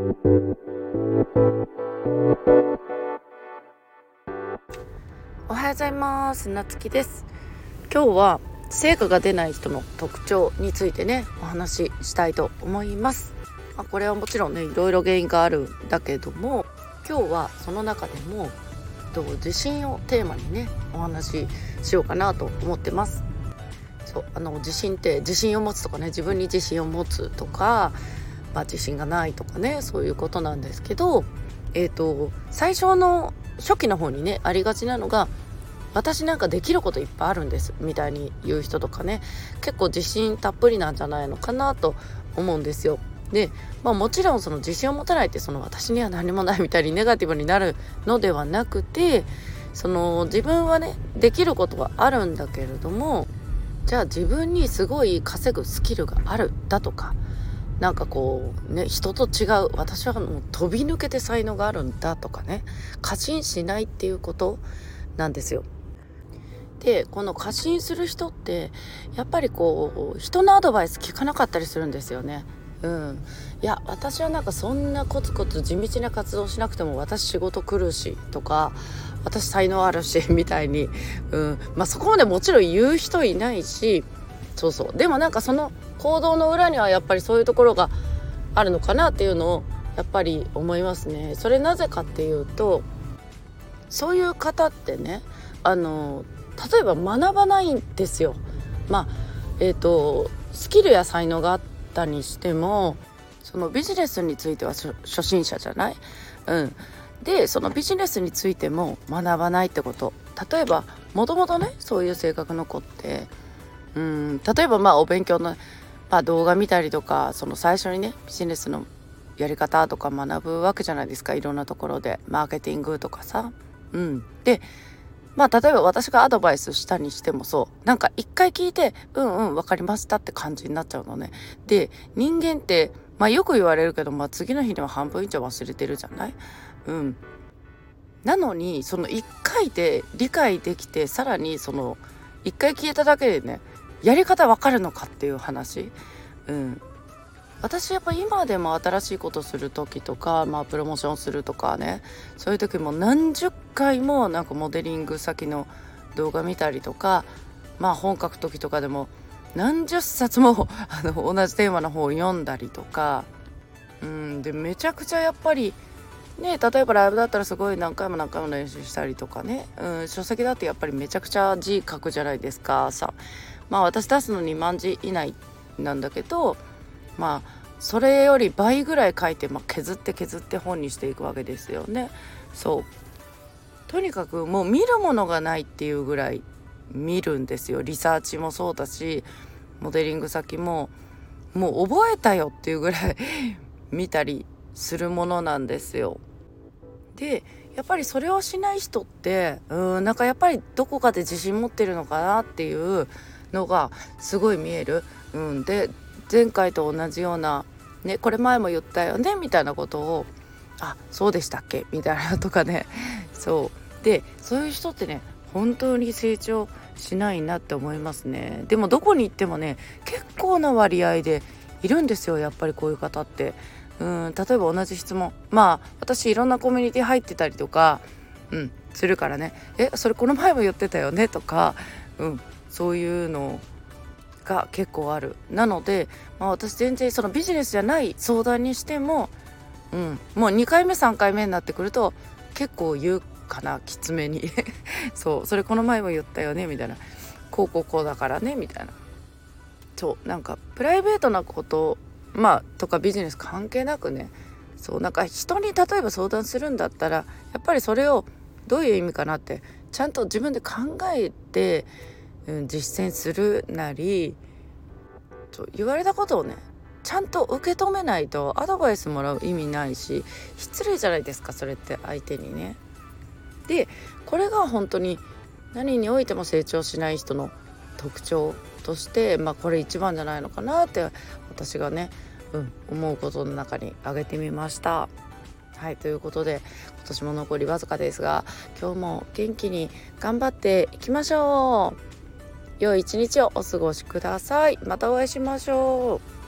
おはようございます。なつきです。今日は成果が出ない人の特徴についてねお話ししたいと思います。まあ、これはもちろんねいろいろ原因があるんだけども今日はその中でも自信をテーマにねお話ししようかなと思ってます。そうあの自信って自信を持つとかね自分に自信を持つとか、まあ、自信がないとかねそういうことなんですけどえっ、ー、と最初の初期の方にねありがちなのが私なんかできることいっぱいあるんですみたいに言う人とかね結構自信たっぷりなんじゃないのかなと思うんですよ。で、まあ、もちろんその自信を持たないってその私には何もないみたいにネガティブになるのではなくてその自分はねできることはあるんだけれどもじゃあ自分にすごい稼ぐスキルがあるだとかなんかこうね人と違う私はもう飛び抜けて才能があるんだとかね過信しないっていうことなんですよ。でこの過信する人ってやっぱりこう人のアドバイス聞かなかったりするんですよね。うん、いや私はなんかそんなコツコツ地道な活動しなくても私仕事来るしとか私才能あるしみたいに、うんまあ、そこまでもちろん言う人いないしそうそうでもなんかその行動の裏にはやっぱりそういうところがあるのかなっていうのをやっぱり思いますね。それなぜかっていうとそういう方ってねあの例えば学ばないんですよ。まあえーとスキルや才能があったにしてもそのビジネスについては初心者じゃない、うん、でそのビジネスについても学ばないってこと例えばもともとねそういう性格の子ってうん。例えばまあお勉強の、まあ、動画見たりとかその最初にねビジネスのやり方とか学ぶわけじゃないですか。いろんなところで。マーケティングとかさ。うん、でまあ例えば私がアドバイスしたにしてもそう。なんか一回聞いてうんうん分かりましたって感じになっちゃうのね。で人間ってまあよく言われるけど、まあ、次の日には半分以上忘れてるじゃない？うん。なのにその1回で理解できてさらにその1回聞いただけでねやり方わかるのかっていう話。うん。私やっぱ今でも新しいことする時とか、まあ、プロモーションするとかね。そういう時も何十回もなんかモデリング先の動画見たりとかまあ本書く時とかでも何十冊もあの同じテーマの本を読んだりとか。うん。でめちゃくちゃやっぱりね例えばライブだったらすごい何回も何回も練習したりとかね、うん、書籍だってやっぱりめちゃくちゃ字書くじゃないですかさまあ私出すの2万字以内なんだけどまあそれより倍ぐらい書いて、まあ、削って削って本にしていくわけですよね。そうとにかくもう見るものがないっていうぐらい見るんですよリサーチもそうだしモデリング先ももう覚えたよっていうぐらい 見たりするものなんですよ。でやっぱりそれをしない人ってうんなんかやっぱりどこかで自信持ってるのかなっていうのがすごい見える。うん、で前回と同じような、ね、これ前も言ったよねみたいなことをあそうでしたっけ？みたいなとかね。そう。でそういう人ってね本当に成長しないなって思いますね。でもどこに行ってもね結構な割合でいるんですよやっぱりこういう方って。うん例えば同じ質問。まあ私いろんなコミュニティ入ってたりとかうんするからね。えそれこの前も言ってたよね？とかうんそういうのが結構ある。なので、まあ、私全然そのビジネスじゃない相談にしても、うん、もう2回目3回目になってくると結構言うかなきつめに。そうそれこの前も言ったよね？みたいな。こうこうこうだからね？みたいな。そうなんかプライベートなことまあとかビジネス関係なくねそうなんか人に例えば相談するんだったらやっぱりそれをどういう意味かなってちゃんと自分で考えてうん、実践するなりそう言われたことをねちゃんと受け止めないとアドバイスもらう意味ないし失礼じゃないですかそれって相手にね。でこれが本当に何においても成長しない人の特徴として、まあ、これ一番じゃないのかなって私がね、うん、思うことの中に挙げてみました。はいということで今年も残りわずかですが今日も元気に頑張っていきましょう良い一日をお過ごしください。またお会いしましょう。